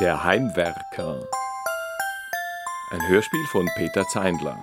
Der Heimwerker. Ein Hörspiel von Peter Zeindler.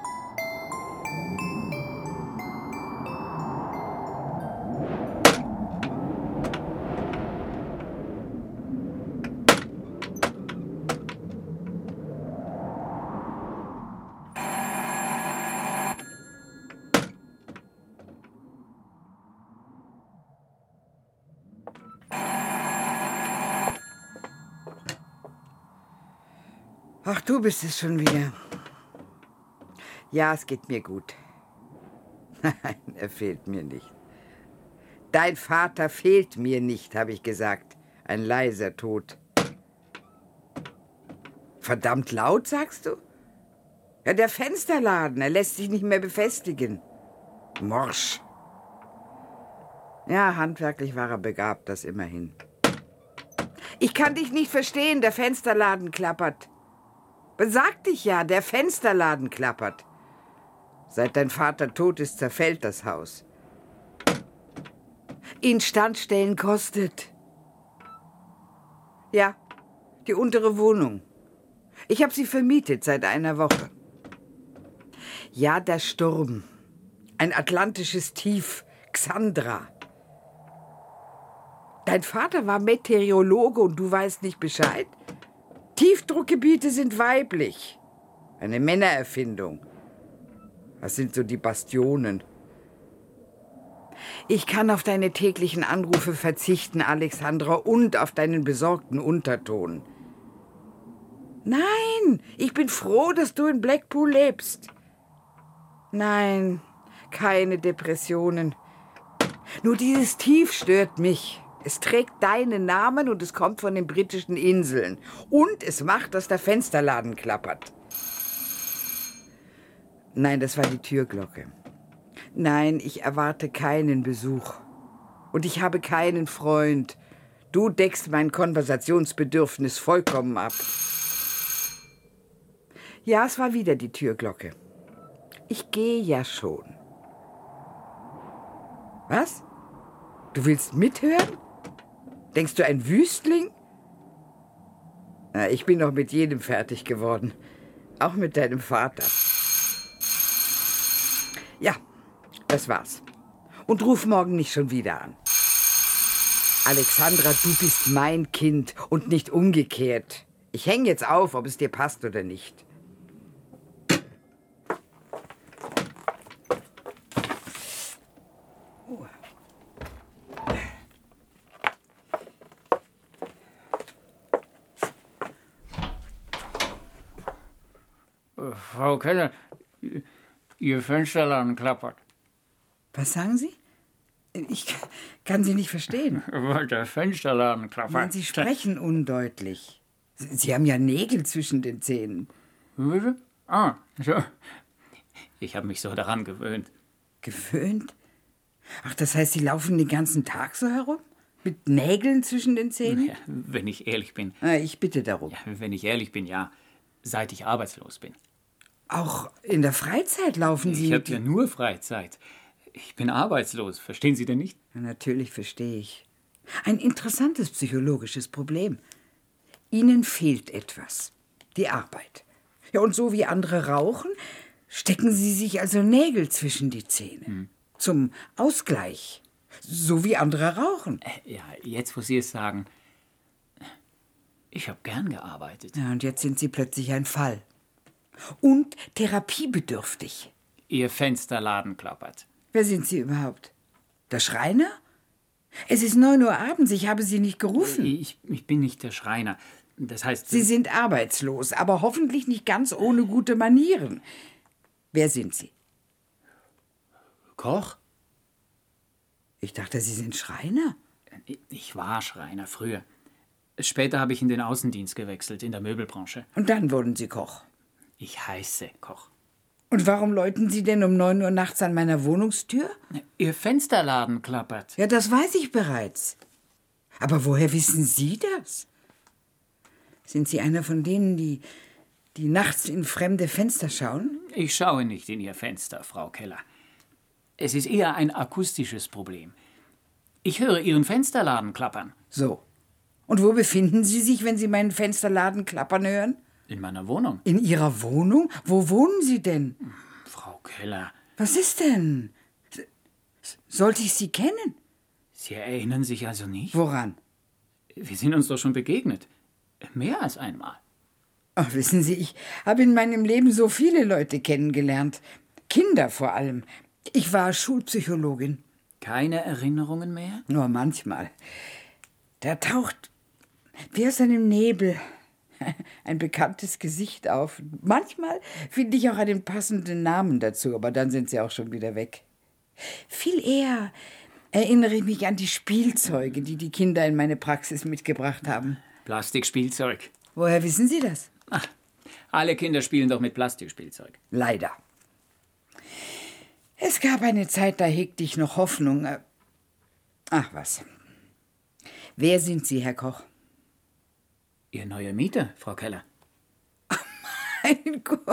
Bist es schon wieder. Ja, es geht mir gut. Nein, er fehlt mir nicht. Dein Vater fehlt mir nicht, habe ich gesagt. Ein leiser Tod. Verdammt laut, sagst du? Ja, der Fensterladen, er lässt sich nicht mehr befestigen. Morsch. Ja, handwerklich war er begabt, das immerhin. Ich kann dich nicht verstehen, der Fensterladen klappert. Besag dich ja, der Fensterladen klappert. Seit dein Vater tot ist, zerfällt das Haus. Instandstellen kostet. Ja, die untere Wohnung. Ich habe sie vermietet seit einer Woche. Ja, der Sturm. Ein atlantisches Tief. Xandra. Dein Vater war Meteorologe und du weißt nicht Bescheid? Tiefdruckgebiete sind weiblich. Eine Männererfindung. Das sind so die Bastionen. Ich kann auf deine täglichen Anrufe verzichten, Alexandra, und auf deinen besorgten Unterton. Nein, ich bin froh, dass du in Blackpool lebst. Nein, keine Depressionen. Nur dieses Tief stört mich. Es trägt deinen Namen und es kommt von den britischen Inseln. Und es macht, dass der Fensterladen klappert. Nein, das war die Türglocke. Nein, ich erwarte keinen Besuch. Und ich habe keinen Freund. Du deckst mein Konversationsbedürfnis vollkommen ab. Ja, es war wieder die Türglocke. Ich gehe ja schon. Was? Du willst mithören? Denkst du ein Wüstling? Na, ich bin doch mit jedem fertig geworden. Auch mit deinem Vater. Ja, das war's. Und ruf morgen nicht schon wieder an. Alexandra, du bist mein Kind und nicht umgekehrt. Ich hänge jetzt auf, ob es dir passt oder nicht. Frau Keller, Ihr Fensterladen klappert. Was sagen Sie? Ich kann Sie nicht verstehen. Der Fensterladen Nein, klappert. Sie sprechen undeutlich. Sie Sie haben ja Nägel zwischen den Zähnen. Bitte? Ah, so. Ich habe mich so daran gewöhnt. Gewöhnt? Ach, das heißt, Sie laufen den ganzen Tag so herum? Mit Nägeln zwischen den Zähnen? Ja, wenn ich ehrlich bin. Ah, ich bitte darum. Ja, wenn ich ehrlich bin, ja. Seit ich arbeitslos bin. Auch in der Freizeit laufen Sie Ich habe ja nur Freizeit. Ich bin arbeitslos. Verstehen Sie denn nicht? Natürlich verstehe ich. Ein interessantes psychologisches Problem. Ihnen fehlt etwas. Die Arbeit. Ja, und so wie andere rauchen, stecken Sie sich also Nägel zwischen die Zähne. Zum Ausgleich. So wie andere rauchen. Ja, jetzt, wo Sie es sagen. Ich habe gern gearbeitet. Ja, und jetzt sind Sie plötzlich ein Fall. Und therapiebedürftig. Ihr Fensterladen klappert. Wer sind Sie überhaupt? Der Schreiner? Es ist neun Uhr abends, ich habe Sie nicht gerufen. Ich, ich bin nicht der Schreiner. Das heißt, Sie sind arbeitslos, aber hoffentlich nicht ganz ohne gute Manieren. Wer sind Sie? Koch? Ich dachte, Sie sind Schreiner. Ich war Schreiner früher. Später habe ich in den Außendienst gewechselt, in der Möbelbranche. Und dann wurden Sie Koch. Ich heiße Koch. Und warum läuten Sie denn um neun Uhr nachts an meiner Wohnungstür? Ihr Fensterladen klappert. Ja, das weiß ich bereits. Aber woher wissen Sie das? Sind Sie einer von denen, die, die nachts in fremde Fenster schauen? Ich schaue nicht in Ihr Fenster, Frau Keller. Es ist eher ein akustisches Problem. Ich höre Ihren Fensterladen klappern. So. Und wo befinden Sie sich, wenn Sie meinen Fensterladen klappern hören? In meiner Wohnung. In Ihrer Wohnung? Wo wohnen Sie denn? Frau Keller, Was ist denn? Sollte ich Sie kennen? Sie erinnern sich also nicht? Woran? Wir sind uns doch schon begegnet. Mehr als einmal. Ach, wissen Sie, ich habe in meinem Leben so viele Leute kennengelernt. Kinder vor allem. Ich war Schulpsychologin. Keine Erinnerungen mehr? Nur manchmal. Da taucht wie aus einem Nebel ein bekanntes Gesicht auf. Manchmal finde ich auch einen passenden Namen dazu, aber dann sind sie auch schon wieder weg. Viel eher erinnere ich mich an die Spielzeuge, die die Kinder in meine Praxis mitgebracht haben. Plastikspielzeug. Woher wissen Sie das? Ach, alle Kinder spielen doch mit Plastikspielzeug. Leider. Es gab eine Zeit, da hegte ich noch Hoffnung. Ach was. Wer sind Sie, Herr Koch? Ihr neuer Mieter, Frau Keller. Mein Gott.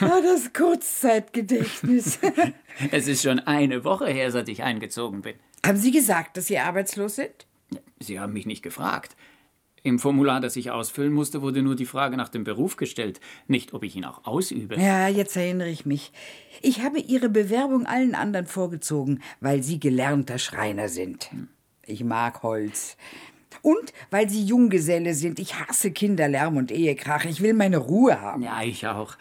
Ah, das Kurzzeitgedächtnis. Es ist schon eine Woche her, seit ich eingezogen bin. Haben Sie gesagt, dass Sie arbeitslos sind? Sie haben mich nicht gefragt. Im Formular, das ich ausfüllen musste, wurde nur die Frage nach dem Beruf gestellt, nicht ob ich ihn auch ausübe. Ja, jetzt erinnere ich mich. Ich habe Ihre Bewerbung allen anderen vorgezogen, weil Sie gelernter Schreiner sind. Ich mag Holz. Und weil Sie Junggeselle sind. Ich hasse Kinderlärm und Ehekrach. Ich will meine Ruhe haben. Ja, ich auch.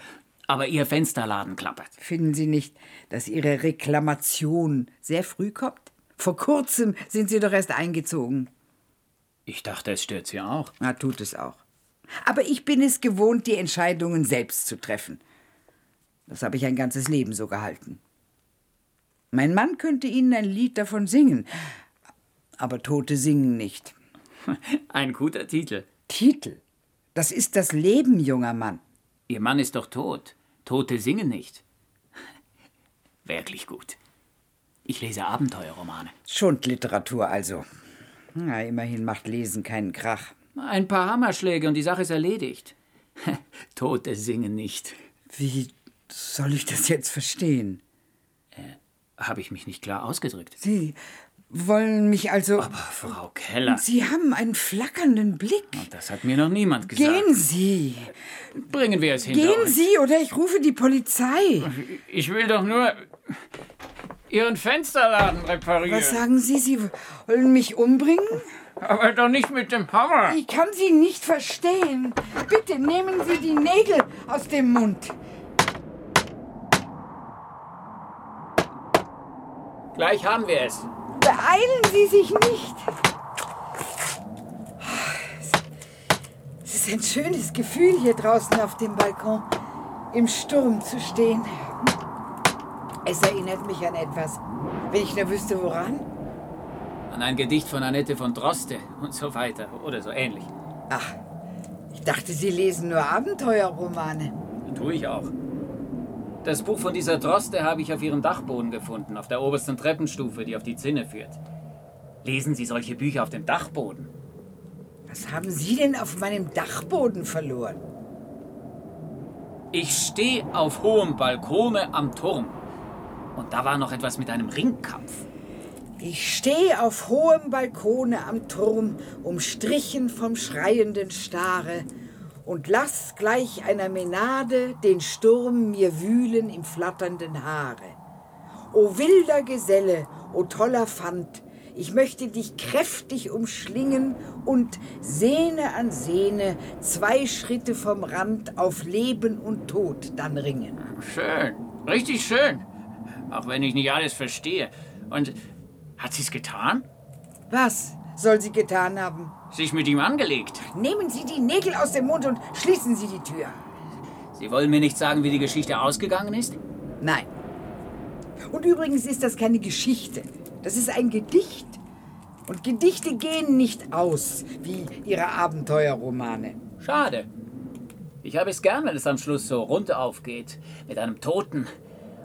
Aber Ihr Fensterladen klappert. Finden Sie nicht, dass Ihre Reklamation sehr früh kommt? Vor kurzem sind Sie doch erst eingezogen. Ich dachte, es stört Sie auch. Na, tut es auch. Aber ich bin es gewohnt, die Entscheidungen selbst zu treffen. Das habe ich ein ganzes Leben so gehalten. Mein Mann könnte Ihnen ein Lied davon singen, aber Tote singen nicht. Ein guter Titel. Titel. Das ist das Leben, junger Mann. Ihr Mann ist doch tot. Tote singen nicht. Wirklich gut. Ich lese Abenteuerromane. Schundliteratur also. Na, immerhin macht Lesen keinen Krach. Ein paar Hammerschläge und die Sache ist erledigt. Tote singen nicht. Wie soll ich das jetzt verstehen? Habe ich mich nicht klar ausgedrückt? Sie wollen mich also. Aber Frau Keller, Sie haben einen flackernden Blick. das hat mir noch niemand gesagt. Gehen Sie! Bringen wir es hinter Gehen uns. Sie oder ich rufe die Polizei. Ich will doch nur Ihren Fensterladen reparieren. Was sagen Sie? Sie wollen mich umbringen? Aber doch nicht mit dem Hammer. Ich kann Sie nicht verstehen. Bitte nehmen Sie die Nägel aus dem Mund. Gleich haben wir es. Beeilen Sie sich nicht. Es ist ein schönes Gefühl, hier draußen auf dem Balkon im Sturm zu stehen. Es erinnert mich an etwas. Wenn ich nur wüsste, woran. An ein Gedicht von Annette von Droste und so weiter. Oder so ähnlich. Ach, ich dachte, Sie lesen nur Abenteuerromane. Tue ich auch. Das Buch von dieser Droste habe ich auf ihrem Dachboden gefunden, auf der obersten Treppenstufe, die auf die Zinne führt. Lesen Sie solche Bücher auf dem Dachboden? Was haben Sie denn auf meinem Dachboden verloren? Ich stehe auf hohem Balkone am Turm. Und da war noch etwas mit einem Ringkampf. Ich stehe auf hohem Balkone am Turm, umstrichen vom schreienden Stare, und lass gleich einer Menade den Sturm mir wühlen im flatternden Haare. O wilder Geselle, o toller Fand, ich möchte dich kräftig umschlingen und Sehne an Sehne, zwei Schritte vom Rand auf Leben und Tod dann ringen. Schön, richtig schön. Auch wenn ich nicht alles verstehe. Und hat sie es getan? Was soll sie getan haben? Sich mit ihm angelegt? Nehmen Sie die Nägel aus dem Mund und schließen Sie die Tür. Sie wollen mir nicht sagen, wie die Geschichte ausgegangen ist? Nein. Und übrigens ist das keine Geschichte. Das ist ein Gedicht. Und Gedichte gehen nicht aus, wie Ihre Abenteuerromane. Schade. Ich habe es gern, wenn es am Schluss so rund aufgeht. Mit einem Toten.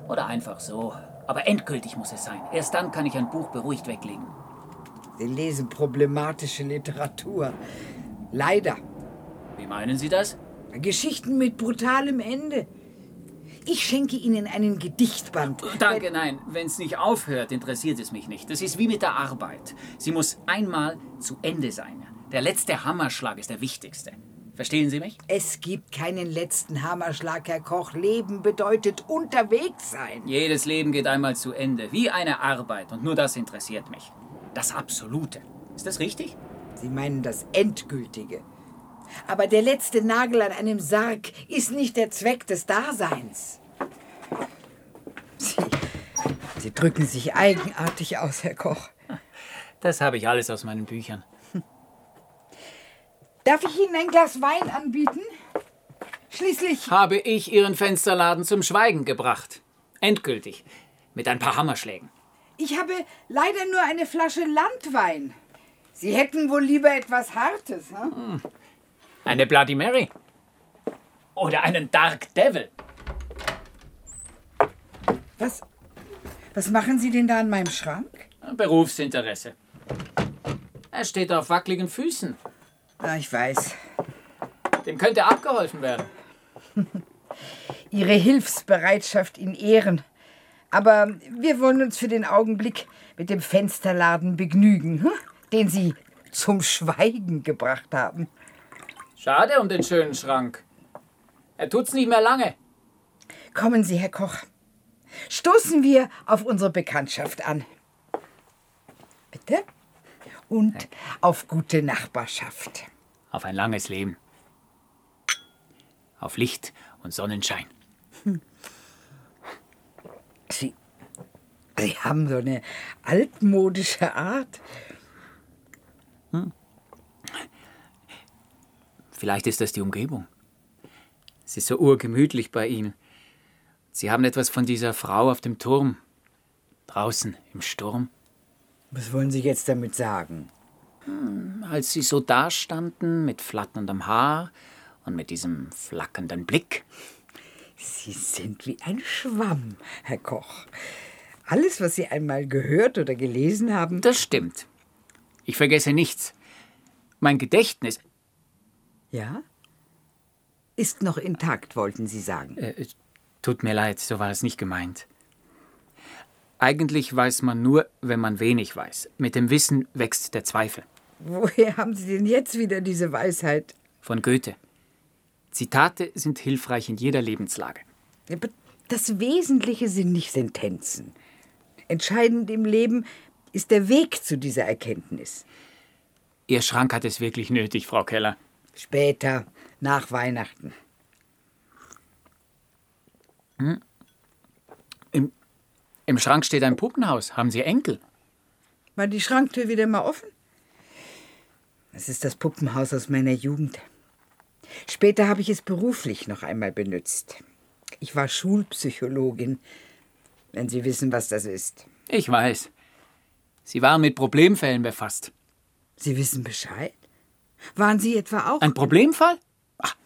Oder einfach so. Aber endgültig muss es sein. Erst dann kann ich ein Buch beruhigt weglegen. Sie lesen problematische Literatur. Leider. Wie meinen Sie das? Geschichten mit brutalem Ende. Ich schenke Ihnen einen Gedichtband. Danke, nein. Wenn es nicht aufhört, interessiert es mich nicht. Das ist wie mit der Arbeit. Sie muss einmal zu Ende sein. Der letzte Hammerschlag ist der wichtigste. Verstehen Sie mich? Es gibt keinen letzten Hammerschlag, Herr Koch. Leben bedeutet unterwegs sein. Jedes Leben geht einmal zu Ende, wie eine Arbeit. Und nur das interessiert mich. Das Absolute. Ist das richtig? Sie meinen das Endgültige. Aber der letzte Nagel an einem Sarg ist nicht der Zweck des Daseins. Sie, Sie drücken sich eigenartig aus, Herr Koch. Das habe ich alles aus meinen Büchern. Darf ich Ihnen ein Glas Wein anbieten? Schließlich. Habe ich Ihren Fensterladen zum Schweigen gebracht. Endgültig. Mit ein paar Hammerschlägen. Ich habe leider nur eine Flasche Landwein. Sie hätten wohl lieber etwas Hartes, hm? Eine Bloody Mary. Oder einen Dark Devil. Was, was machen Sie denn da an meinem Schrank? Berufsinteresse. Er steht auf wackeligen Füßen. Ah, ich weiß. Dem könnte abgeholfen werden. Ihre Hilfsbereitschaft in Ehren. Aber wir wollen uns für den Augenblick mit dem Fensterladen begnügen, hm? den Sie zum Schweigen gebracht haben. Schade um den schönen Schrank. Er tut's nicht mehr lange. Kommen Sie, Herr Koch. Stoßen wir auf unsere Bekanntschaft an. Bitte? Und auf gute Nachbarschaft. Auf ein langes Leben. Auf Licht und Sonnenschein. Sie, Sie haben so eine altmodische Art. Hm. Vielleicht ist das die Umgebung. Es ist so urgemütlich bei Ihnen. Sie haben etwas von dieser Frau auf dem Turm. Draußen im Sturm. Was wollen Sie jetzt damit sagen? Hm, als Sie so dastanden, mit flatterndem Haar und mit diesem flackernden Blick. Sie sind wie ein Schwamm, Herr Koch. Alles, was Sie einmal gehört oder gelesen haben. Das stimmt. Ich vergesse nichts. Mein Gedächtnis. Ja? Ist noch intakt, wollten Sie sagen. Äh, tut mir leid, so war es nicht gemeint. Eigentlich weiß man nur, wenn man wenig weiß. Mit dem Wissen wächst der Zweifel. Woher haben Sie denn jetzt wieder diese Weisheit? Von Goethe. Zitate sind hilfreich in jeder Lebenslage. Aber das Wesentliche sind nicht Sentenzen. Entscheidend im Leben ist der Weg zu dieser Erkenntnis. Ihr Schrank hat es wirklich nötig, Frau Keller. Später, nach Weihnachten. Hm? Im, Im Schrank steht ein Puppenhaus. Haben Sie Enkel? War die Schranktür wieder mal offen? Das ist das Puppenhaus aus meiner Jugend. Später habe ich es beruflich noch einmal benutzt. Ich war Schulpsychologin, wenn Sie wissen, was das ist. Ich weiß. Sie waren mit Problemfällen befasst. Sie wissen Bescheid? Waren Sie etwa auch. Ein Problemfall? Ach,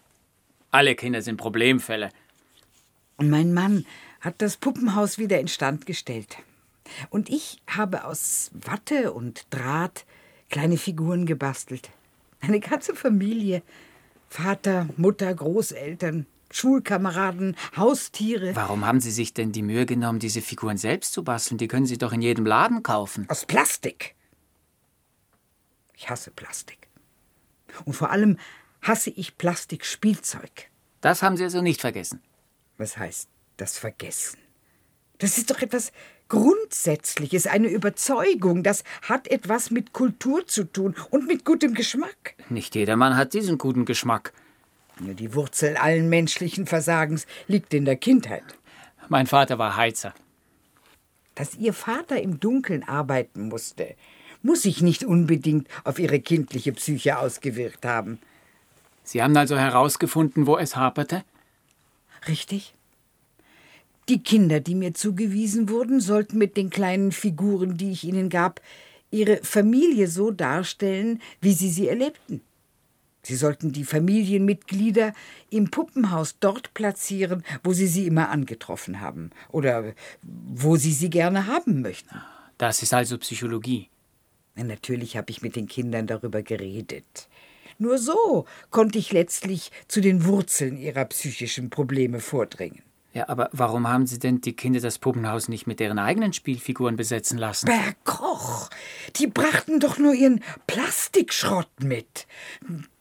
alle Kinder sind Problemfälle. Und mein Mann hat das Puppenhaus wieder instand gestellt. Und ich habe aus Watte und Draht kleine Figuren gebastelt. Eine ganze Familie. Vater, Mutter, Großeltern, Schulkameraden, Haustiere. Warum haben Sie sich denn die Mühe genommen, diese Figuren selbst zu basteln? Die können Sie doch in jedem Laden kaufen. Aus Plastik. Ich hasse Plastik. Und vor allem hasse ich Plastikspielzeug. Das haben Sie also nicht vergessen. Was heißt das Vergessen? Das ist doch etwas Grundsätzliches, eine Überzeugung. Das hat etwas mit Kultur zu tun und mit gutem Geschmack. Nicht jedermann hat diesen guten Geschmack. Die Wurzel allen menschlichen Versagens liegt in der Kindheit. Mein Vater war Heizer. Dass Ihr Vater im Dunkeln arbeiten musste, muss sich nicht unbedingt auf Ihre kindliche Psyche ausgewirkt haben. Sie haben also herausgefunden, wo es haperte? Richtig. Die Kinder, die mir zugewiesen wurden, sollten mit den kleinen Figuren, die ich ihnen gab, ihre Familie so darstellen, wie sie sie erlebten. Sie sollten die Familienmitglieder im Puppenhaus dort platzieren, wo sie sie immer angetroffen haben oder wo sie sie gerne haben möchten. Das ist also Psychologie. Natürlich habe ich mit den Kindern darüber geredet. Nur so konnte ich letztlich zu den Wurzeln ihrer psychischen Probleme vordringen. Ja, aber warum haben Sie denn die Kinder das Puppenhaus nicht mit deren eigenen Spielfiguren besetzen lassen? Bergkoch, die brachten doch nur ihren Plastikschrott mit.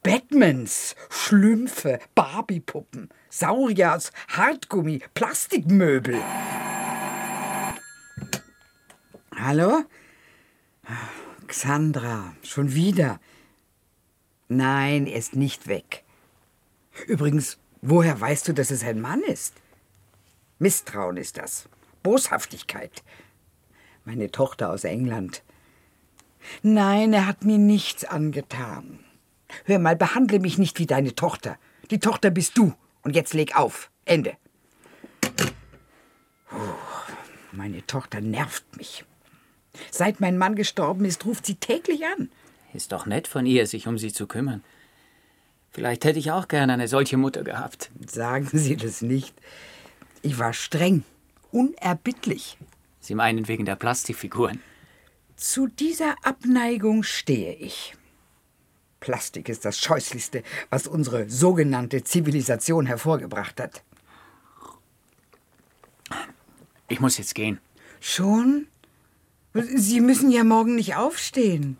Batmans, Schlümpfe, Barbiepuppen, Sauriers, Hartgummi, Plastikmöbel. Hallo? Xandra, schon wieder. Nein, er ist nicht weg. Übrigens, woher weißt du, dass es ein Mann ist? Misstrauen ist das. Boshaftigkeit. Meine Tochter aus England. Nein, er hat mir nichts angetan. Hör mal, behandle mich nicht wie deine Tochter. Die Tochter bist du. Und jetzt leg auf. Ende. Puh, meine Tochter nervt mich. Seit mein Mann gestorben ist, ruft sie täglich an. Ist doch nett von ihr, sich um sie zu kümmern. Vielleicht hätte ich auch gerne eine solche Mutter gehabt. Sagen Sie das nicht. Ich war streng, unerbittlich. Sie meinen wegen der Plastikfiguren? Zu dieser Abneigung stehe ich. Plastik ist das Scheußlichste, was unsere sogenannte Zivilisation hervorgebracht hat. Ich muss jetzt gehen. Schon? Sie müssen ja morgen nicht aufstehen.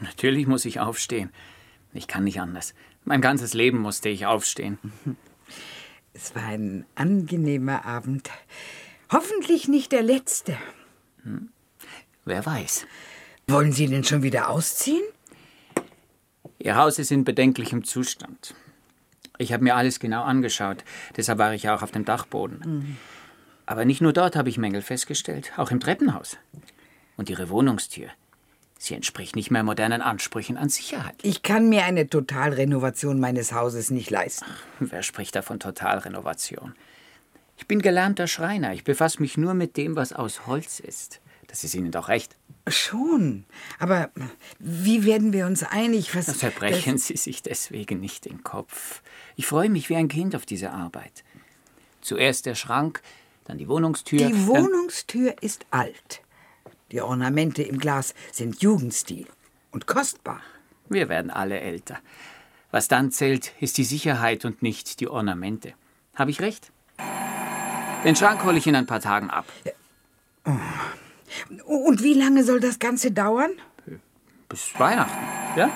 Natürlich muss ich aufstehen. Ich kann nicht anders. Mein ganzes Leben musste ich aufstehen. Es war ein angenehmer Abend. Hoffentlich nicht der letzte. Hm. Wer weiß. Wollen Sie denn schon wieder ausziehen? Ihr Haus ist in bedenklichem Zustand. Ich habe mir alles genau angeschaut, deshalb war ich auch auf dem Dachboden. Mhm. Aber nicht nur dort habe ich Mängel festgestellt, auch im Treppenhaus. Und Ihre Wohnungstür. Sie entspricht nicht mehr modernen Ansprüchen an Sicherheit. Ich kann mir eine Totalrenovation meines Hauses nicht leisten. Wer spricht da von Totalrenovation? Ich bin gelernter Schreiner. Ich befasse mich nur mit dem, was aus Holz ist. Das ist Ihnen doch recht. Schon. Aber wie werden wir uns einig? Was, Verbrechen Sie sich deswegen nicht den Kopf. Ich freue mich wie ein Kind auf diese Arbeit. Zuerst der Schrank, dann die Wohnungstür. Die Wohnungstür ist alt. Die Ornamente im Glas sind Jugendstil und kostbar. Wir werden alle älter. Was dann zählt, ist die Sicherheit und nicht die Ornamente. Habe ich recht? Den Schrank hole ich in ein paar Tagen ab. Und wie lange soll das Ganze dauern? Bis Weihnachten, ja?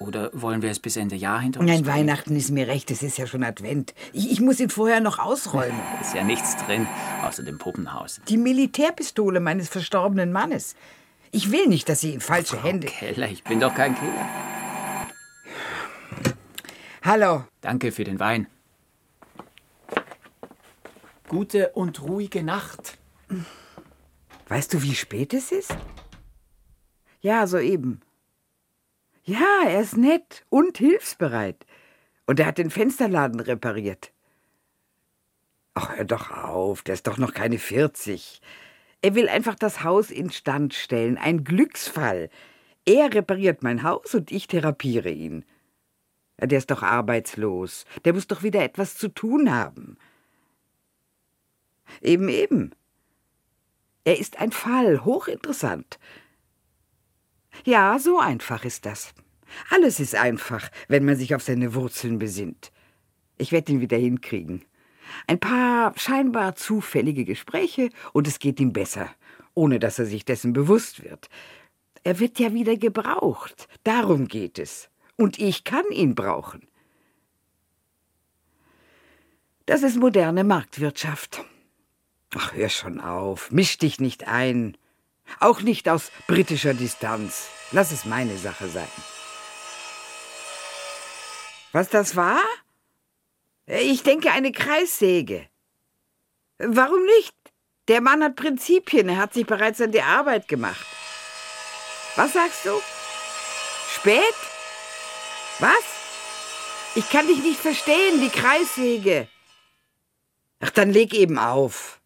Oder wollen wir es bis Ende Jahr hinter uns Nein, bringen? Weihnachten ist mir recht, es ist ja schon Advent. Ich, ich muss ihn vorher noch ausräumen. ist ja nichts drin, außer dem Puppenhaus. Die Militärpistole meines verstorbenen Mannes. Ich will nicht, dass sie in falsche Frau Hände. Keller, ich bin doch kein Killer. Hallo. Danke für den Wein. Gute und ruhige Nacht. Weißt du, wie spät es ist? Ja, soeben. Ja, er ist nett und hilfsbereit. Und er hat den Fensterladen repariert. Ach, hör doch auf, der ist doch noch keine 40. Er will einfach das Haus instand stellen. Ein Glücksfall. Er repariert mein Haus und ich therapiere ihn. Der ist doch arbeitslos. Der muss doch wieder etwas zu tun haben. Eben, eben. Er ist ein Fall, hochinteressant. Ja, so einfach ist das. Alles ist einfach, wenn man sich auf seine Wurzeln besinnt. Ich werde ihn wieder hinkriegen. Ein paar scheinbar zufällige Gespräche und es geht ihm besser, ohne dass er sich dessen bewusst wird. Er wird ja wieder gebraucht. Darum geht es. Und ich kann ihn brauchen. Das ist moderne Marktwirtschaft. Ach, hör schon auf, misch dich nicht ein. Auch nicht aus britischer Distanz. Lass es meine Sache sein. Was das war? Ich denke eine Kreissäge. Warum nicht? Der Mann hat Prinzipien, er hat sich bereits an die Arbeit gemacht. Was sagst du? Spät? Was? Ich kann dich nicht verstehen, die Kreissäge. Ach, dann leg eben auf.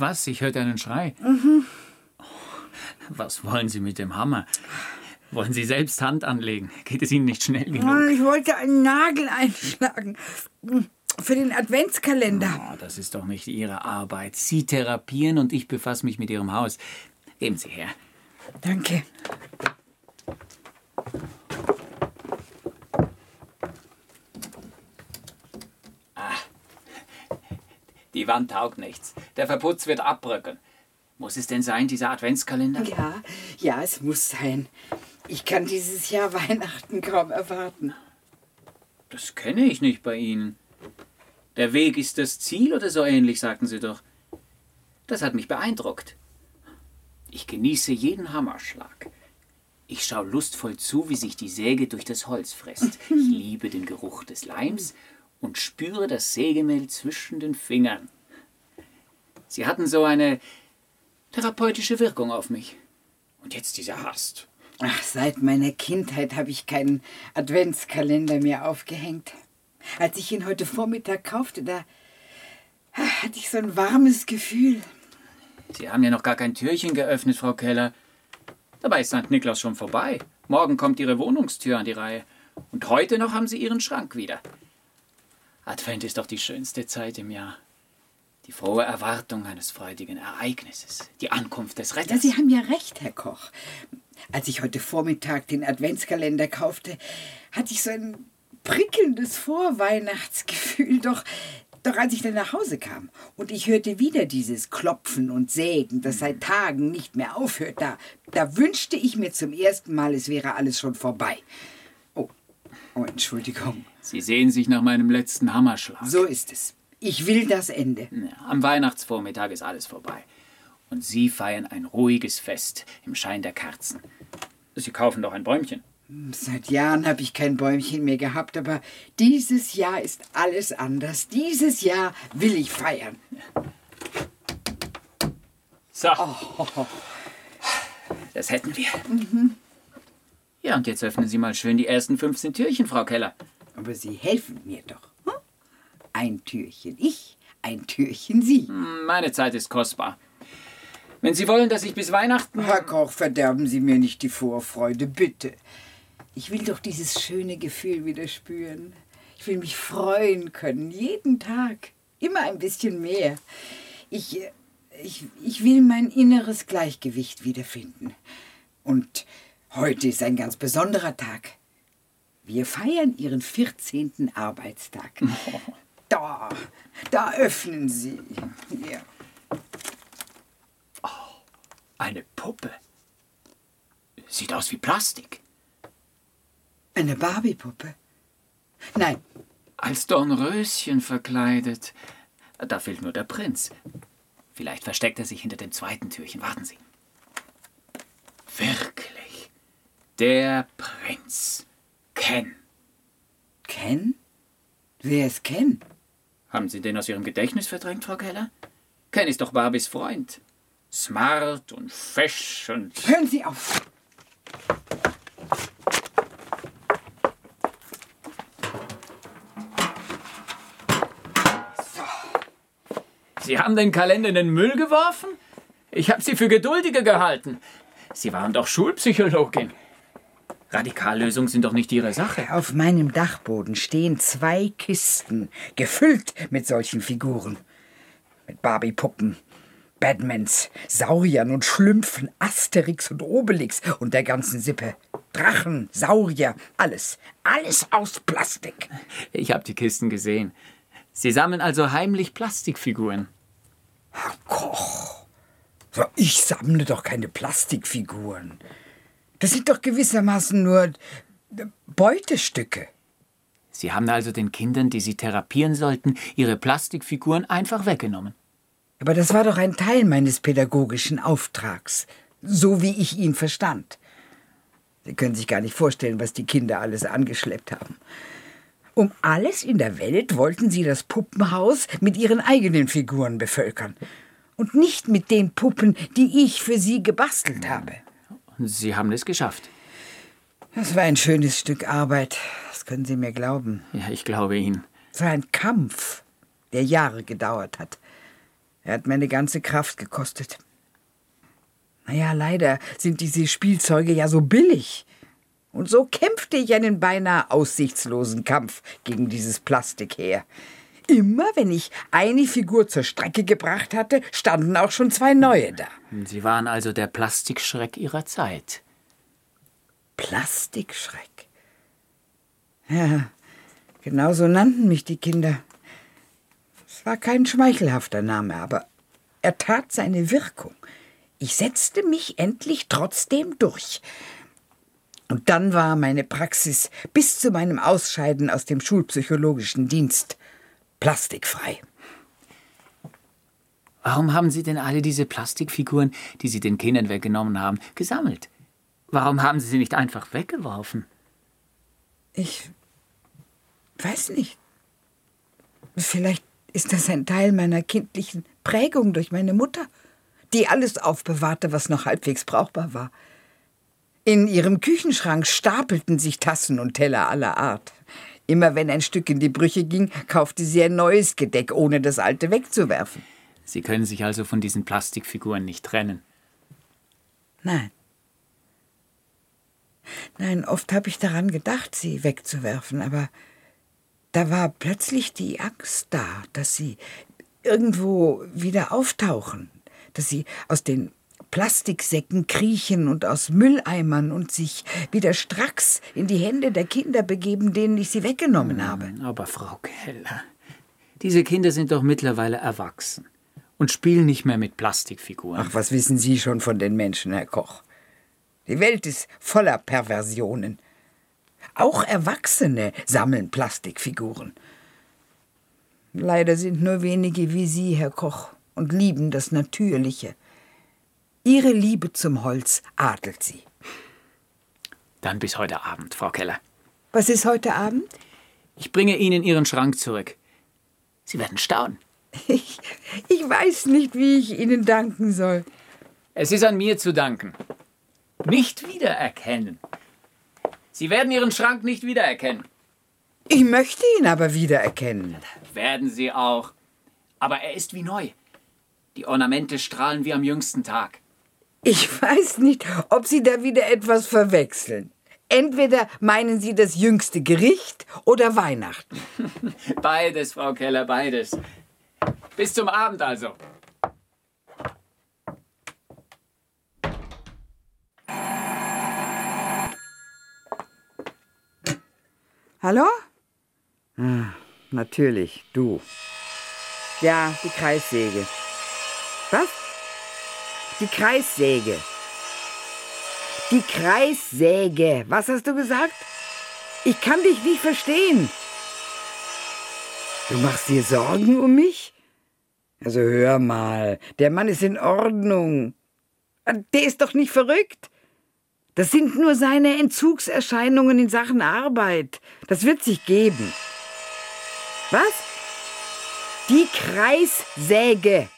Was? Ich hörte einen Schrei. Mhm. Was wollen Sie mit dem Hammer? Wollen Sie selbst Hand anlegen? Geht es Ihnen nicht schnell genug? Ich wollte einen Nagel einschlagen. Für den Adventskalender. Oh, das ist doch nicht Ihre Arbeit. Sie therapieren und ich befasse mich mit Ihrem Haus. Geben Sie her. Danke. Die Wand taugt nichts. Der Verputz wird abbröckeln. Muss es denn sein, dieser Adventskalender? Ja, ja, es muss sein. Ich kann dieses Jahr Weihnachten kaum erwarten. Das kenne ich nicht bei Ihnen. Der Weg ist das Ziel oder so ähnlich, sagten Sie doch. Das hat mich beeindruckt. Ich genieße jeden Hammerschlag. Ich schaue lustvoll zu, wie sich die Säge durch das Holz frisst. Ich liebe den Geruch des Leims und spüre das Sägemehl zwischen den Fingern. Sie hatten so eine therapeutische Wirkung auf mich. Und jetzt dieser Hast. Ach, seit meiner Kindheit habe ich keinen Adventskalender mehr aufgehängt. Als ich ihn heute Vormittag kaufte, da hatte ich so ein warmes Gefühl. Sie haben ja noch gar kein Türchen geöffnet, Frau Keller. Dabei ist St. Niklas schon vorbei. Morgen kommt Ihre Wohnungstür an die Reihe. Und heute noch haben Sie Ihren Schrank wieder. Advent ist doch die schönste Zeit im Jahr. Die frohe Erwartung eines freudigen Ereignisses, die Ankunft des Retters. Ja, Sie haben ja recht, Herr Koch. Als ich heute Vormittag den Adventskalender kaufte, hatte ich so ein prickelndes Vorweihnachtsgefühl. Doch, doch als ich dann nach Hause kam und ich hörte wieder dieses Klopfen und Sägen, das seit Tagen nicht mehr aufhört, da, da wünschte ich mir zum ersten Mal, es wäre alles schon vorbei. Oh, Entschuldigung. Sie sehen sich nach meinem letzten Hammerschlag. So ist es. Ich will das Ende. Am Weihnachtsvormittag ist alles vorbei. Und Sie feiern ein ruhiges Fest im Schein der Kerzen. Sie kaufen doch ein Bäumchen. Seit Jahren habe ich kein Bäumchen mehr gehabt, aber dieses Jahr ist alles anders. Dieses Jahr will ich feiern. So. Oh. Das hätten wir. Mhm. Ja, und jetzt öffnen Sie mal schön die ersten 15 Türchen, Frau Keller. Aber Sie helfen mir doch. Hm? Ein Türchen ich, ein Türchen Sie. Hm, meine Zeit ist kostbar. Wenn Sie wollen, dass ich bis Weihnachten. Herr Koch, verderben Sie mir nicht die Vorfreude, bitte. Ich will doch dieses schöne Gefühl wieder spüren. Ich will mich freuen können, jeden Tag. Immer ein bisschen mehr. Ich, ich, ich will mein inneres Gleichgewicht wiederfinden. Und heute ist ein ganz besonderer Tag. Wir feiern Ihren 14. Arbeitstag. Da, da öffnen Sie. Hier. Oh, eine Puppe. Sieht aus wie Plastik. Eine Barbie-Puppe? Nein. Als Dornröschen verkleidet. Da fehlt nur der Prinz. Vielleicht versteckt er sich hinter dem zweiten Türchen. Warten Sie. Wirklich. Der Prinz. Ken. Ken? Wer ist Ken? Haben Sie den aus Ihrem Gedächtnis verdrängt, Frau Keller? Ken ist doch Barbies Freund. Smart und fesch und. Hören Sie auf! So. Sie haben den Kalender in den Müll geworfen? Ich habe Sie für geduldiger gehalten. Sie waren doch Schulpsychologin. Radikallösungen sind doch nicht Ihre Sache. Auf meinem Dachboden stehen zwei Kisten, gefüllt mit solchen Figuren. Mit Barbie-Puppen, Batmans, Sauriern und Schlümpfen, Asterix und Obelix und der ganzen Sippe. Drachen, Saurier, alles. Alles aus Plastik. Ich habe die Kisten gesehen. Sie sammeln also heimlich Plastikfiguren. Herr Koch, ich sammle doch keine Plastikfiguren. Das sind doch gewissermaßen nur Beutestücke. Sie haben also den Kindern, die Sie therapieren sollten, ihre Plastikfiguren einfach weggenommen. Aber das war doch ein Teil meines pädagogischen Auftrags, so wie ich ihn verstand. Sie können sich gar nicht vorstellen, was die Kinder alles angeschleppt haben. Um alles in der Welt wollten sie das Puppenhaus mit ihren eigenen Figuren bevölkern. Und nicht mit den Puppen, die ich für sie gebastelt habe. Sie haben es geschafft. Das war ein schönes Stück Arbeit, das können Sie mir glauben. Ja, ich glaube Ihnen. Es war ein Kampf, der Jahre gedauert hat. Er hat meine ganze Kraft gekostet. Naja, leider sind diese Spielzeuge ja so billig. Und so kämpfte ich einen beinahe aussichtslosen Kampf gegen dieses Plastik her. Immer wenn ich eine Figur zur Strecke gebracht hatte, standen auch schon zwei neue da. Sie waren also der Plastikschreck Ihrer Zeit. Plastikschreck? Ja, genau so nannten mich die Kinder. Es war kein schmeichelhafter Name, aber er tat seine Wirkung. Ich setzte mich endlich trotzdem durch. Und dann war meine Praxis bis zu meinem Ausscheiden aus dem schulpsychologischen Dienst plastikfrei. Warum haben Sie denn alle diese Plastikfiguren, die Sie den Kindern weggenommen haben, gesammelt? Warum haben Sie sie nicht einfach weggeworfen? Ich weiß nicht. Vielleicht ist das ein Teil meiner kindlichen Prägung durch meine Mutter, die alles aufbewahrte, was noch halbwegs brauchbar war. In ihrem Küchenschrank stapelten sich Tassen und Teller aller Art. Immer wenn ein Stück in die Brüche ging, kaufte sie ein neues Gedeck, ohne das alte wegzuwerfen. Sie können sich also von diesen Plastikfiguren nicht trennen. Nein. Nein, oft habe ich daran gedacht, sie wegzuwerfen, aber da war plötzlich die Angst da, dass sie irgendwo wieder auftauchen, dass sie aus den Plastiksäcken kriechen und aus Mülleimern und sich wieder stracks in die Hände der Kinder begeben, denen ich sie weggenommen habe. Hm, aber Frau Keller, diese Kinder sind doch mittlerweile erwachsen und spielen nicht mehr mit Plastikfiguren. Ach, was wissen Sie schon von den Menschen, Herr Koch? Die Welt ist voller Perversionen. Auch Erwachsene sammeln Plastikfiguren. Leider sind nur wenige wie Sie, Herr Koch, und lieben das Natürliche. Ihre Liebe zum Holz adelt Sie. Dann bis heute Abend, Frau Keller. Was ist heute Abend? Ich bringe Ihnen Ihren Schrank zurück. Sie werden staunen. Ich, ich weiß nicht, wie ich Ihnen danken soll. Es ist an mir zu danken. Nicht wiedererkennen. Sie werden Ihren Schrank nicht wiedererkennen. Ich möchte ihn aber wiedererkennen. Werden Sie auch. Aber er ist wie neu. Die Ornamente strahlen wie am jüngsten Tag. Ich weiß nicht, ob Sie da wieder etwas verwechseln. Entweder meinen Sie das jüngste Gericht oder Weihnachten. beides, Frau Keller, beides. Bis zum Abend also. Hallo? Ah, natürlich, du. Ja, die Kreissäge. Was? Die Kreissäge. Die Kreissäge. Was hast du gesagt? Ich kann dich nicht verstehen. Du machst dir Sorgen um mich? Also hör mal, der Mann ist in Ordnung. Der ist doch nicht verrückt. Das sind nur seine Entzugserscheinungen in Sachen Arbeit. Das wird sich geben. Was? Die Kreissäge.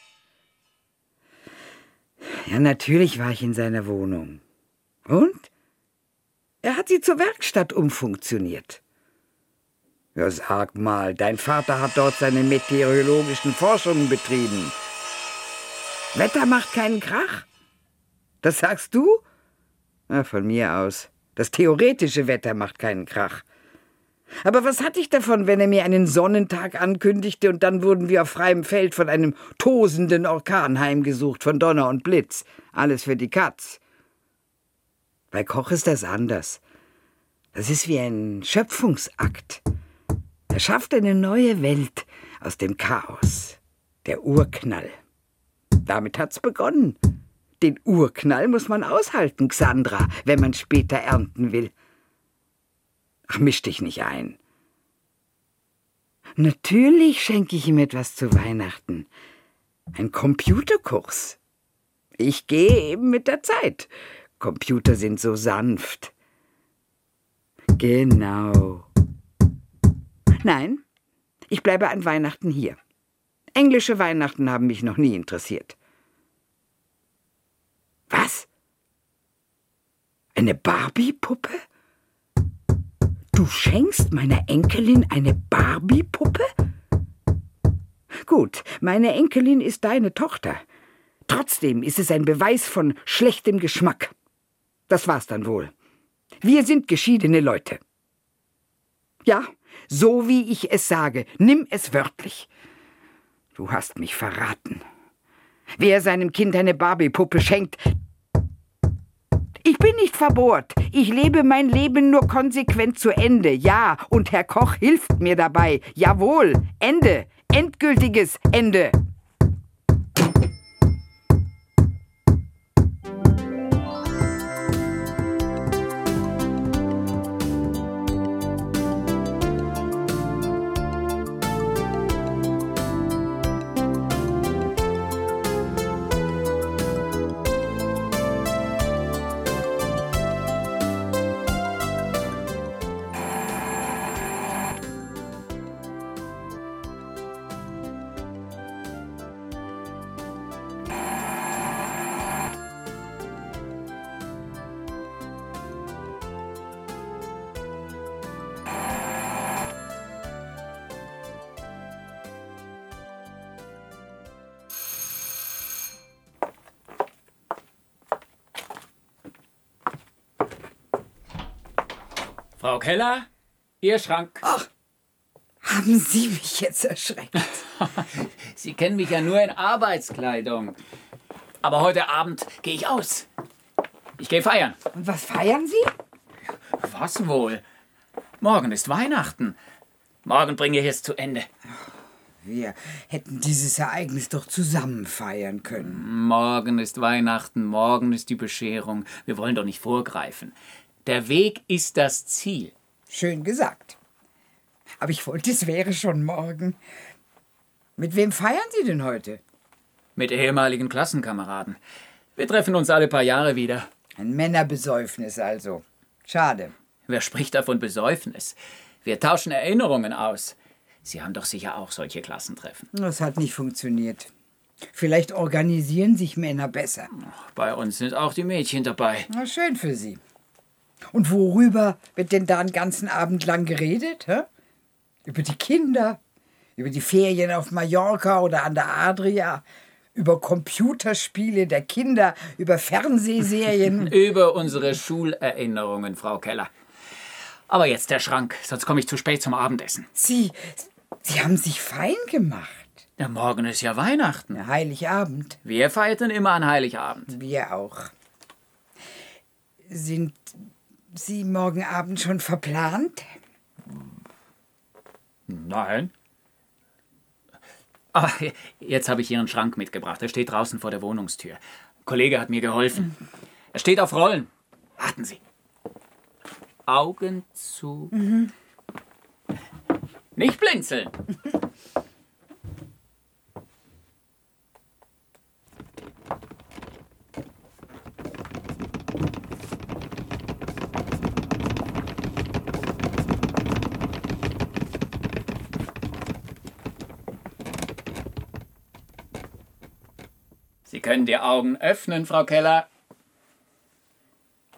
Ja, natürlich war ich in seiner Wohnung. Und? Er hat sie zur Werkstatt umfunktioniert. Ja, sag mal, dein Vater hat dort seine meteorologischen Forschungen betrieben. Wetter macht keinen Krach? Das sagst du? Na, von mir aus. Das theoretische Wetter macht keinen Krach. Aber was hatte ich davon, wenn er mir einen Sonnentag ankündigte und dann wurden wir auf freiem Feld von einem tosenden Orkan heimgesucht, von Donner und Blitz. Alles für die Katz. Bei Koch ist das anders. Das ist wie ein Schöpfungsakt. Er schafft eine neue Welt aus dem Chaos. Der Urknall. Damit hat's begonnen. Den Urknall muss man aushalten, Xandra, wenn man später ernten will. Ach, misch dich nicht ein. Natürlich schenke ich ihm etwas zu Weihnachten. Ein Computerkurs. Ich gehe eben mit der Zeit. Computer sind so sanft. Genau. Nein, ich bleibe an Weihnachten hier. Englische Weihnachten haben mich noch nie interessiert. Was? Eine Barbie-Puppe? Du schenkst meiner Enkelin eine Barbie-Puppe? Gut, meine Enkelin ist deine Tochter. Trotzdem ist es ein Beweis von schlechtem Geschmack. Das war's dann wohl. Wir sind geschiedene Leute. Ja, so wie ich es sage, nimm es wörtlich. Du hast mich verraten. Wer seinem Kind eine Barbie-Puppe schenkt, ich bin nicht verbohrt. Ich lebe mein Leben nur konsequent zu Ende. Ja, und Herr Koch hilft mir dabei. Jawohl, Ende. Endgültiges Ende. Frau Keller, Ihr Schrank. Ach, haben Sie mich jetzt erschreckt? Sie kennen mich ja nur in Arbeitskleidung. Aber heute Abend gehe ich aus. Ich gehe feiern. Und was feiern Sie? Was wohl? Morgen ist Weihnachten. Morgen bringe ich es zu Ende. Wir hätten dieses Ereignis doch zusammen feiern können. Morgen ist Weihnachten, morgen ist die Bescherung. Wir wollen doch nicht vorgreifen. Der Weg ist das Ziel. Schön gesagt. Aber ich wollte, es wäre schon morgen. Mit wem feiern Sie denn heute? Mit ehemaligen Klassenkameraden. Wir treffen uns alle paar Jahre wieder. Ein Männerbesäufnis also. Schade. Wer spricht da von Besäufnis? Wir tauschen Erinnerungen aus. Sie haben doch sicher auch solche Klassentreffen. Das hat nicht funktioniert. Vielleicht organisieren sich Männer besser. Bei uns sind auch die Mädchen dabei. Na, schön für Sie. Und worüber wird denn da einen ganzen Abend lang geredet? Hä? Über die Kinder, über die Ferien auf Mallorca oder an der Adria, über Computerspiele der Kinder, über Fernsehserien. Über unsere Schulerinnerungen, Frau Keller. Aber jetzt der Schrank, sonst komme ich zu spät zum Abendessen. Sie, Sie haben sich fein gemacht. Ja, morgen ist ja Weihnachten. Ja, Heiligabend. Wir feierten immer an Heiligabend. Wir auch. Sind Sie morgen Abend schon verplant? Nein. Aber jetzt habe ich Ihren Schrank mitgebracht. Er steht draußen vor der Wohnungstür. Ein Kollege hat mir geholfen. Er steht auf Rollen. Warten Sie. Augen zu. Nicht blinzeln. Sie können die Augen öffnen, Frau Keller.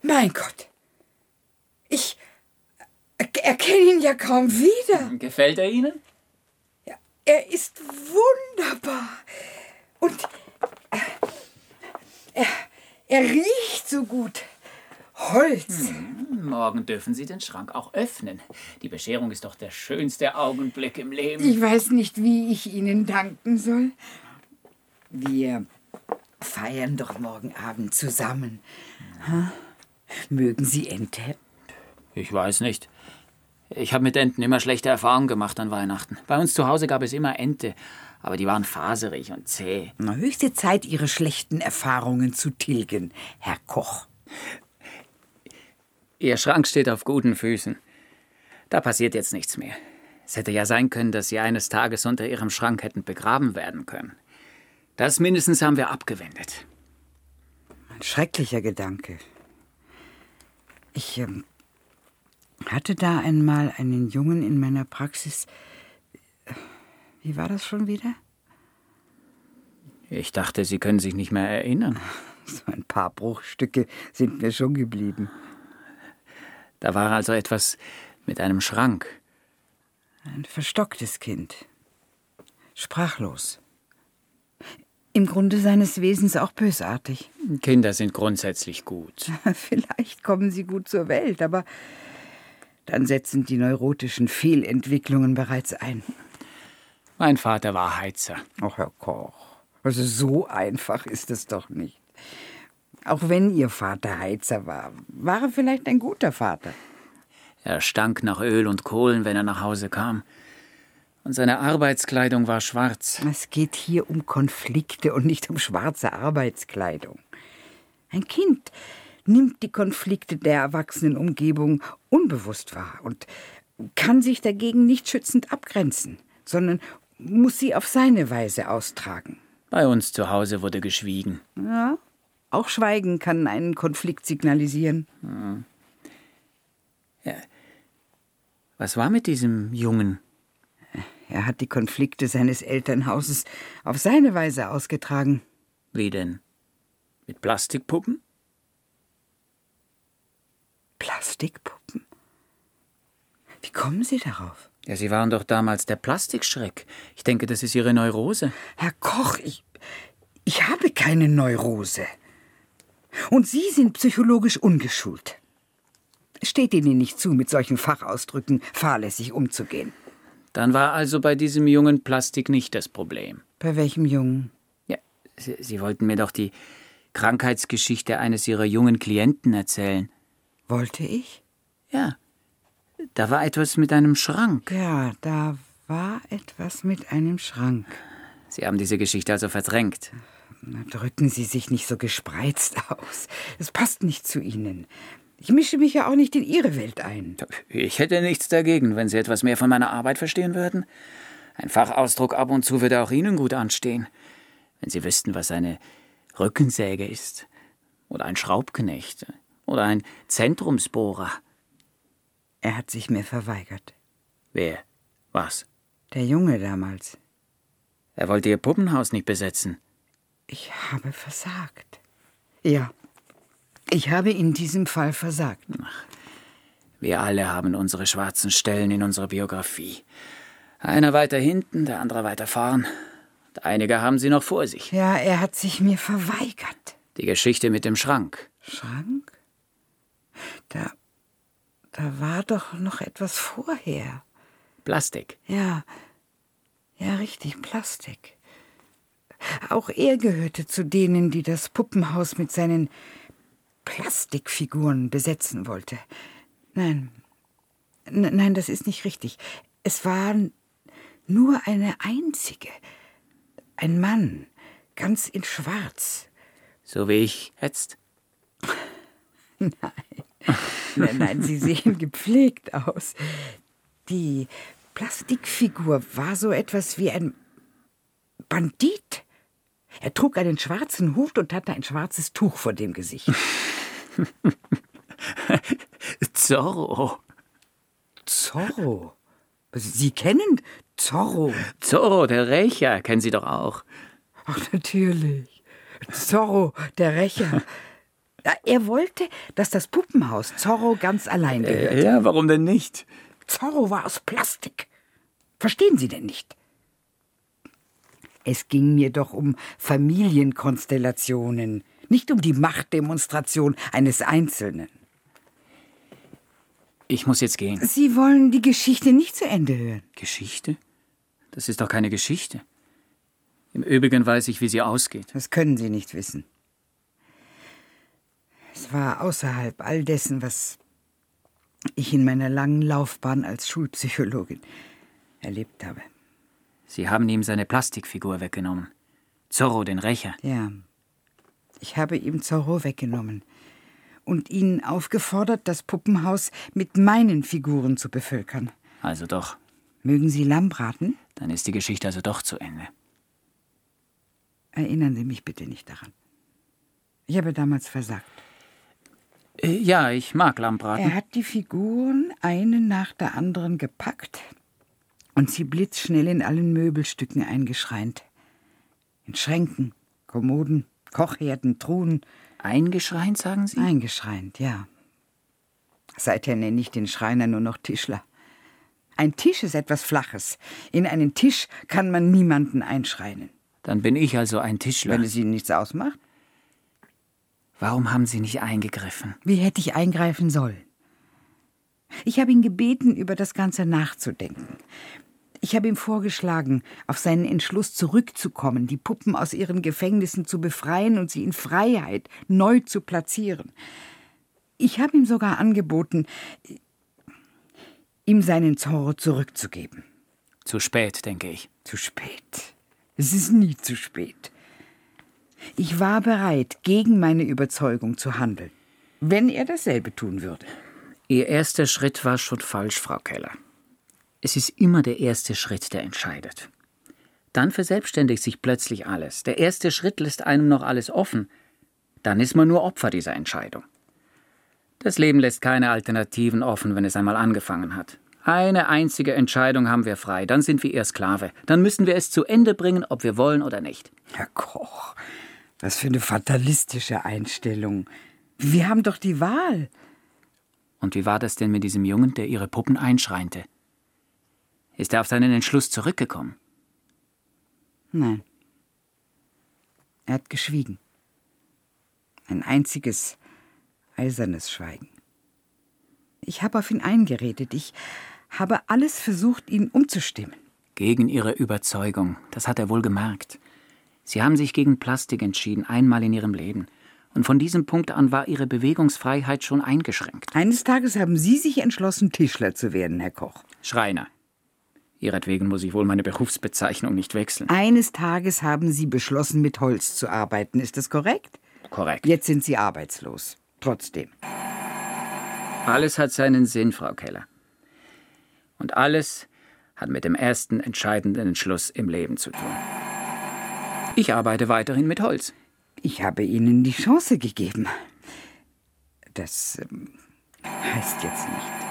Mein Gott. Ich er- erkenne ihn ja kaum wieder. Gefällt er Ihnen? Ja, er ist wunderbar. Und äh, er, er riecht so gut. Holz. Morgen dürfen Sie den Schrank auch öffnen. Die Bescherung ist doch der schönste Augenblick im Leben. Ich weiß nicht, wie ich Ihnen danken soll. Wir feiern doch morgen Abend zusammen. Ha? Mögen Sie Ente? Ich weiß nicht. Ich habe mit Enten immer schlechte Erfahrungen gemacht an Weihnachten. Bei uns zu Hause gab es immer Ente, aber die waren faserig und zäh. Na, höchste Zeit, Ihre schlechten Erfahrungen zu tilgen, Herr Koch. Ihr Schrank steht auf guten Füßen. Da passiert jetzt nichts mehr. Es hätte ja sein können, dass Sie eines Tages unter Ihrem Schrank hätten begraben werden können. Das mindestens haben wir abgewendet. Ein schrecklicher Gedanke. Ich ähm, hatte da einmal einen Jungen in meiner Praxis. Wie war das schon wieder? Ich dachte, Sie können sich nicht mehr erinnern. So ein paar Bruchstücke sind mir schon geblieben. Da war also etwas Mit einem Schrank. Ein verstocktes Kind. Sprachlos. Im Grunde seines Wesens auch bösartig. Kinder sind grundsätzlich gut. Vielleicht kommen sie gut zur Welt, aber dann setzen die neurotischen Fehlentwicklungen bereits ein. Mein Vater war Heizer. Ach, Herr Koch, also so einfach ist es doch nicht. Auch wenn Ihr Vater Heizer war, war er vielleicht ein guter Vater. Er stank nach Öl und Kohlen, wenn er nach Hause kam. Und seine Arbeitskleidung war schwarz. Es geht hier um Konflikte und nicht um schwarze Arbeitskleidung. Ein Kind nimmt die Konflikte der erwachsenen Umgebung unbewusst wahr und kann sich dagegen nicht schützend abgrenzen, sondern muss sie auf seine Weise austragen. Bei uns zu Hause wurde geschwiegen. Ja, auch Schweigen kann einen Konflikt signalisieren. Ja. Was war mit diesem Jungen? Er hat die Konflikte seines Elternhauses auf seine Weise ausgetragen. Wie denn? Mit Plastikpuppen? Plastikpuppen? Wie kommen Sie darauf? Ja, Sie waren doch damals der Plastikschreck. Ich denke, das ist Ihre Neurose. Herr Koch, ich, ich habe keine Neurose. Und Sie sind psychologisch ungeschult. Steht Ihnen nicht zu, mit solchen Fachausdrücken fahrlässig umzugehen. Dann war also bei diesem jungen Plastik nicht das Problem. Bei welchem Jungen? Ja, Sie, Sie wollten mir doch die Krankheitsgeschichte eines Ihrer jungen Klienten erzählen. Wollte ich? Ja. Da war etwas mit einem Schrank. Ja, da war etwas mit einem Schrank. Sie haben diese Geschichte also verdrängt. Na, drücken Sie sich nicht so gespreizt aus. Es passt nicht zu Ihnen. Ich mische mich ja auch nicht in Ihre Welt ein. Ich hätte nichts dagegen, wenn Sie etwas mehr von meiner Arbeit verstehen würden. Ein Fachausdruck ab und zu würde auch Ihnen gut anstehen. Wenn Sie wüssten, was eine Rückensäge ist. Oder ein Schraubknecht. Oder ein Zentrumsbohrer. Er hat sich mir verweigert. Wer? Was? Der Junge damals. Er wollte Ihr Puppenhaus nicht besetzen. Ich habe versagt. Ja, ich habe in diesem Fall versagt. Wir alle haben unsere schwarzen Stellen in unserer Biografie. Einer weiter hinten, der andere weiter vorn. Und einige haben sie noch vor sich. Ja, er hat sich mir verweigert. Die Geschichte mit dem Schrank. Schrank? Da, da war doch noch etwas vorher. Plastik. Ja, ja, richtig, Plastik. Auch er gehörte zu denen, die das Puppenhaus mit seinen Plastikfiguren besetzen wollte. Nein, nein, das ist nicht richtig. Es war nur eine einzige. Ein Mann, ganz in Schwarz. So wie ich jetzt. Nein, nein, nein, Sie sehen gepflegt aus. Die Plastikfigur war so etwas wie ein Bandit. Er trug einen schwarzen Hut und hatte ein schwarzes Tuch vor dem Gesicht. Zorro. Zorro. Sie kennen Zorro. Zorro, der Rächer, kennen Sie doch auch. Ach, natürlich. Zorro, der Rächer. Er wollte, dass das Puppenhaus Zorro ganz allein gehört. Ja, warum denn nicht? Zorro war aus Plastik. Verstehen Sie denn nicht? Es ging mir doch um Familienkonstellationen, nicht um die Machtdemonstration eines Einzelnen. Ich muss jetzt gehen. Sie wollen die Geschichte nicht zu Ende hören. Geschichte? Das ist doch keine Geschichte. Im Übrigen weiß ich, wie sie ausgeht. Das können Sie nicht wissen. Es war außerhalb all dessen, was ich in meiner langen Laufbahn als Schulpsychologin erlebt habe. Sie haben ihm seine Plastikfigur weggenommen. Zorro, den Rächer. Ja, ich habe ihm Zorro weggenommen und ihn aufgefordert, das Puppenhaus mit meinen Figuren zu bevölkern. Also doch. Mögen Sie Lamm braten? Dann ist die Geschichte also doch zu Ende. Erinnern Sie mich bitte nicht daran. Ich habe damals versagt. Äh, ja, ich mag Lammbraten. Er hat die Figuren eine nach der anderen gepackt und sie blitzschnell in allen Möbelstücken eingeschreint. In Schränken, Kommoden, Kochherden, Truhen. Eingeschreint, sagen Sie? Eingeschreint, ja. Seither nenne ich den Schreiner nur noch Tischler. Ein Tisch ist etwas Flaches. In einen Tisch kann man niemanden einschreinen. Dann bin ich also ein Tischler. Wenn es Ihnen nichts ausmacht? Warum haben Sie nicht eingegriffen? Wie hätte ich eingreifen sollen? Ich habe ihn gebeten, über das Ganze nachzudenken. Ich habe ihm vorgeschlagen, auf seinen Entschluss zurückzukommen, die Puppen aus ihren Gefängnissen zu befreien und sie in Freiheit neu zu platzieren. Ich habe ihm sogar angeboten, ihm seinen Zorro zurückzugeben. Zu spät, denke ich. Zu spät. Es ist nie zu spät. Ich war bereit, gegen meine Überzeugung zu handeln, wenn er dasselbe tun würde. Ihr erster Schritt war schon falsch, Frau Keller. Es ist immer der erste Schritt, der entscheidet. Dann verselbstständigt sich plötzlich alles. Der erste Schritt lässt einem noch alles offen. Dann ist man nur Opfer dieser Entscheidung. Das Leben lässt keine Alternativen offen, wenn es einmal angefangen hat. Eine einzige Entscheidung haben wir frei, dann sind wir ihr Sklave. Dann müssen wir es zu Ende bringen, ob wir wollen oder nicht. Herr Koch, was für eine fatalistische Einstellung. Wir haben doch die Wahl. Und wie war das denn mit diesem Jungen, der ihre Puppen einschreinte? Ist er auf seinen Entschluss zurückgekommen? Nein. Er hat geschwiegen. Ein einziges eisernes Schweigen. Ich habe auf ihn eingeredet. Ich habe alles versucht, ihn umzustimmen. Gegen Ihre Überzeugung. Das hat er wohl gemerkt. Sie haben sich gegen Plastik entschieden, einmal in Ihrem Leben. Und von diesem Punkt an war Ihre Bewegungsfreiheit schon eingeschränkt. Eines Tages haben Sie sich entschlossen, Tischler zu werden, Herr Koch. Schreiner. Ihretwegen muss ich wohl meine Berufsbezeichnung nicht wechseln. Eines Tages haben Sie beschlossen, mit Holz zu arbeiten. Ist das korrekt? Korrekt. Jetzt sind Sie arbeitslos. Trotzdem. Alles hat seinen Sinn, Frau Keller. Und alles hat mit dem ersten entscheidenden Entschluss im Leben zu tun. Ich arbeite weiterhin mit Holz. Ich habe Ihnen die Chance gegeben. Das ähm, heißt jetzt nicht.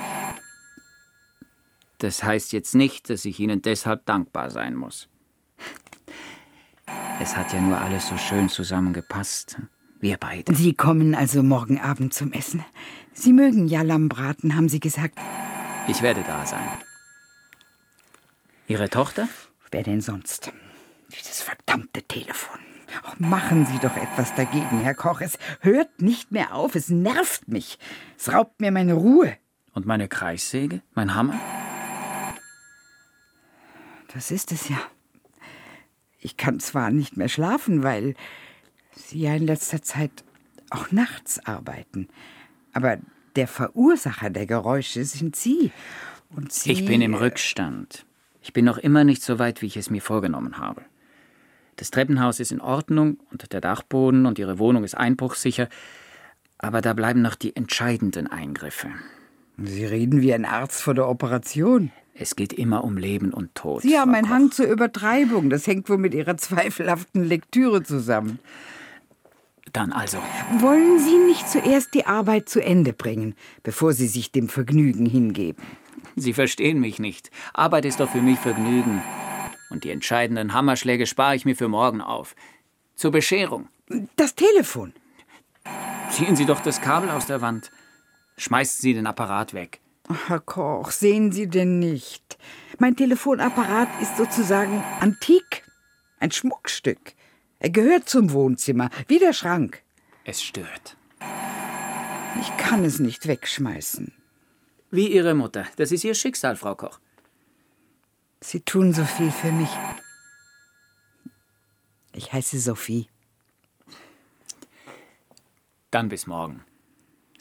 Das heißt jetzt nicht, dass ich Ihnen deshalb dankbar sein muss. Es hat ja nur alles so schön zusammengepasst. Wir beide. Sie kommen also morgen Abend zum Essen. Sie mögen ja Lammbraten, haben Sie gesagt. Ich werde da sein. Ihre Tochter? Wer denn sonst? Dieses verdammte Telefon. Oh, machen Sie doch etwas dagegen, Herr Koch. Es hört nicht mehr auf. Es nervt mich. Es raubt mir meine Ruhe. Und meine Kreissäge? Mein Hammer? Das ist es ja. Ich kann zwar nicht mehr schlafen, weil Sie ja in letzter Zeit auch nachts arbeiten. Aber der Verursacher der Geräusche sind Sie. Und Sie. Ich bin im Rückstand. Ich bin noch immer nicht so weit, wie ich es mir vorgenommen habe. Das Treppenhaus ist in Ordnung und der Dachboden und Ihre Wohnung ist einbruchsicher, aber da bleiben noch die entscheidenden Eingriffe. Sie reden wie ein Arzt vor der Operation. Es geht immer um Leben und Tod. Sie haben einen. Hang zur Übertreibung. Das hängt wohl mit Ihrer zweifelhaften Lektüre zusammen. Dann also. Wollen Sie nicht zuerst die Arbeit zu Ende bringen, bevor Sie sich dem Vergnügen hingeben? Sie verstehen mich nicht. Arbeit ist doch für mich Vergnügen. Und die entscheidenden Hammerschläge spare ich mir für morgen auf. Zur Bescherung. Das Telefon. Ziehen Sie doch das Kabel aus der Wand. Schmeißen Sie den Apparat weg. Herr Koch, sehen Sie denn nicht? Mein Telefonapparat ist sozusagen antik. Ein Schmuckstück. Er gehört zum Wohnzimmer, wie der Schrank. Es stört. Ich kann es nicht wegschmeißen. Wie Ihre Mutter. Das ist Ihr Schicksal, Frau Koch. Sie tun so viel für mich. Ich heiße Sophie. Dann bis morgen.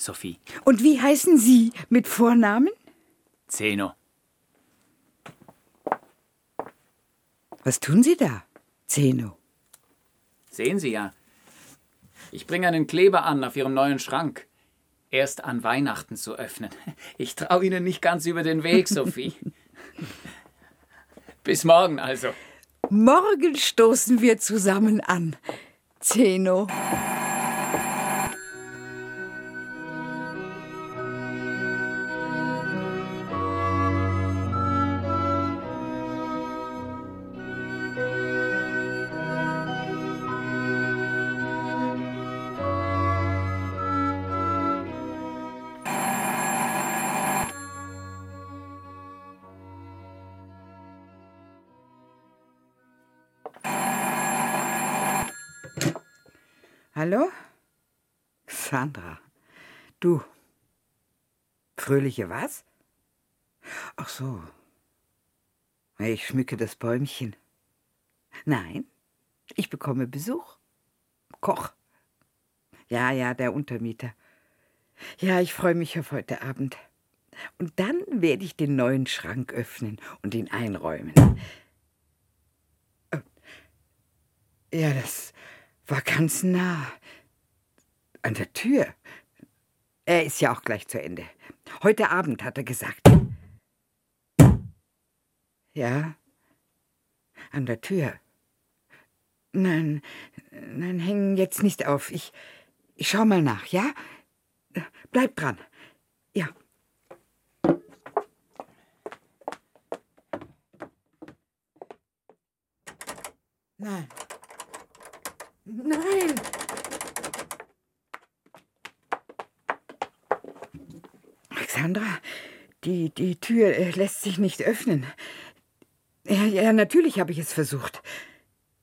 Sophie. Und wie heißen Sie mit Vornamen? Zeno. Was tun Sie da, Zeno? Sehen Sie ja. Ich bringe einen Kleber an auf Ihrem neuen Schrank. Erst an Weihnachten zu öffnen. Ich traue Ihnen nicht ganz über den Weg, Sophie. Bis morgen also. Morgen stoßen wir zusammen an, Zeno. Sandra. Du. Fröhliche was? Ach so. Ich schmücke das Bäumchen. Nein, ich bekomme Besuch. Koch. Ja, ja, der Untermieter. Ja, ich freue mich auf heute Abend. Und dann werde ich den neuen Schrank öffnen und ihn einräumen. Äh, ja, das war ganz nah. An der Tür. Er ist ja auch gleich zu Ende. Heute Abend, hat er gesagt. Ja? An der Tür. Nein, nein, hängen jetzt nicht auf. Ich, ich schau mal nach, ja? Bleib dran. Ja. Nein. Nein! Alexandra, die, die Tür äh, lässt sich nicht öffnen. Ja, ja, natürlich habe ich es versucht.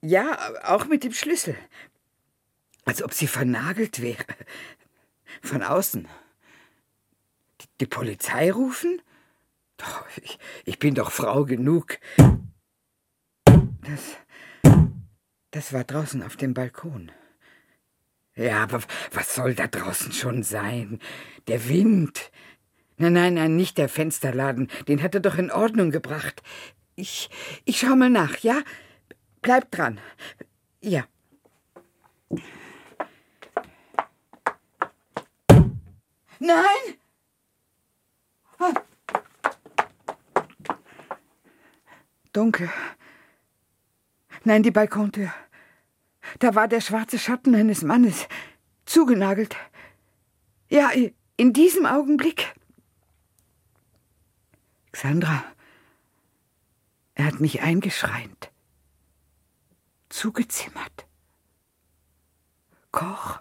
Ja, auch mit dem Schlüssel. Als ob sie vernagelt wäre. Von außen. Die, die Polizei rufen? Doch, ich, ich bin doch Frau genug. Das, das war draußen auf dem Balkon. Ja, aber was soll da draußen schon sein? Der Wind. Nein, nein, nein, nicht der Fensterladen. Den hat er doch in Ordnung gebracht. Ich, ich schau mal nach, ja? Bleib dran. Ja. Nein! Dunkel. Nein, die Balkontür. Da war der schwarze Schatten eines Mannes, zugenagelt. Ja, in diesem Augenblick. Xandra, er hat mich eingeschreint, zugezimmert. Koch.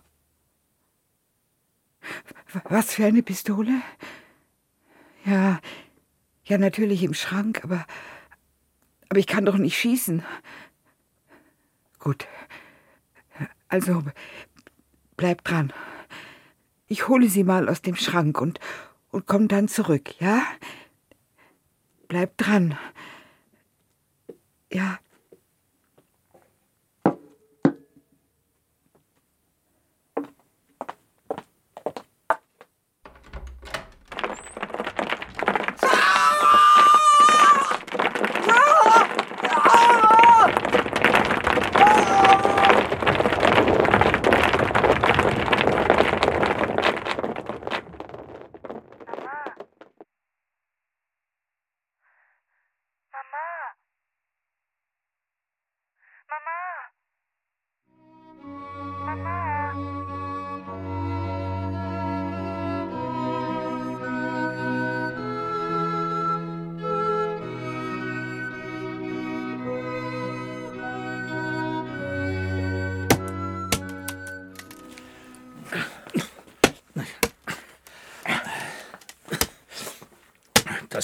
Was für eine Pistole? Ja, ja, natürlich im Schrank, aber, aber ich kann doch nicht schießen. Gut. Also, bleib dran. Ich hole sie mal aus dem Schrank und, und komm dann zurück, ja? Bleib dran. Ja.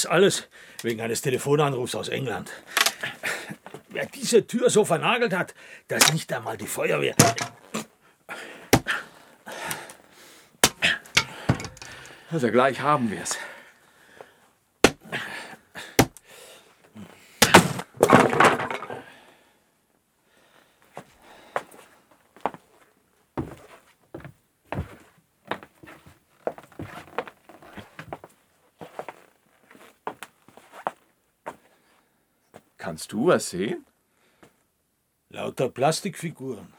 Das alles wegen eines Telefonanrufs aus England. Wer diese Tür so vernagelt hat, das ist nicht einmal die Feuerwehr. Also gleich haben wir's. Du was sehen? Lauter Plastikfiguren.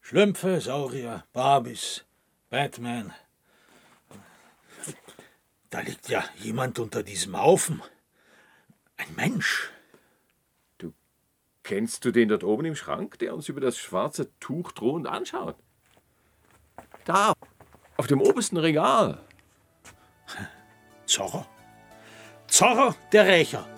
Schlümpfe, Saurier, Barbies, Batman. Da liegt ja jemand unter diesem Haufen. Ein Mensch. Du kennst du den dort oben im Schrank, der uns über das schwarze Tuch drohend anschaut? Da, auf dem obersten Regal. Zorro. Zorro, der Rächer.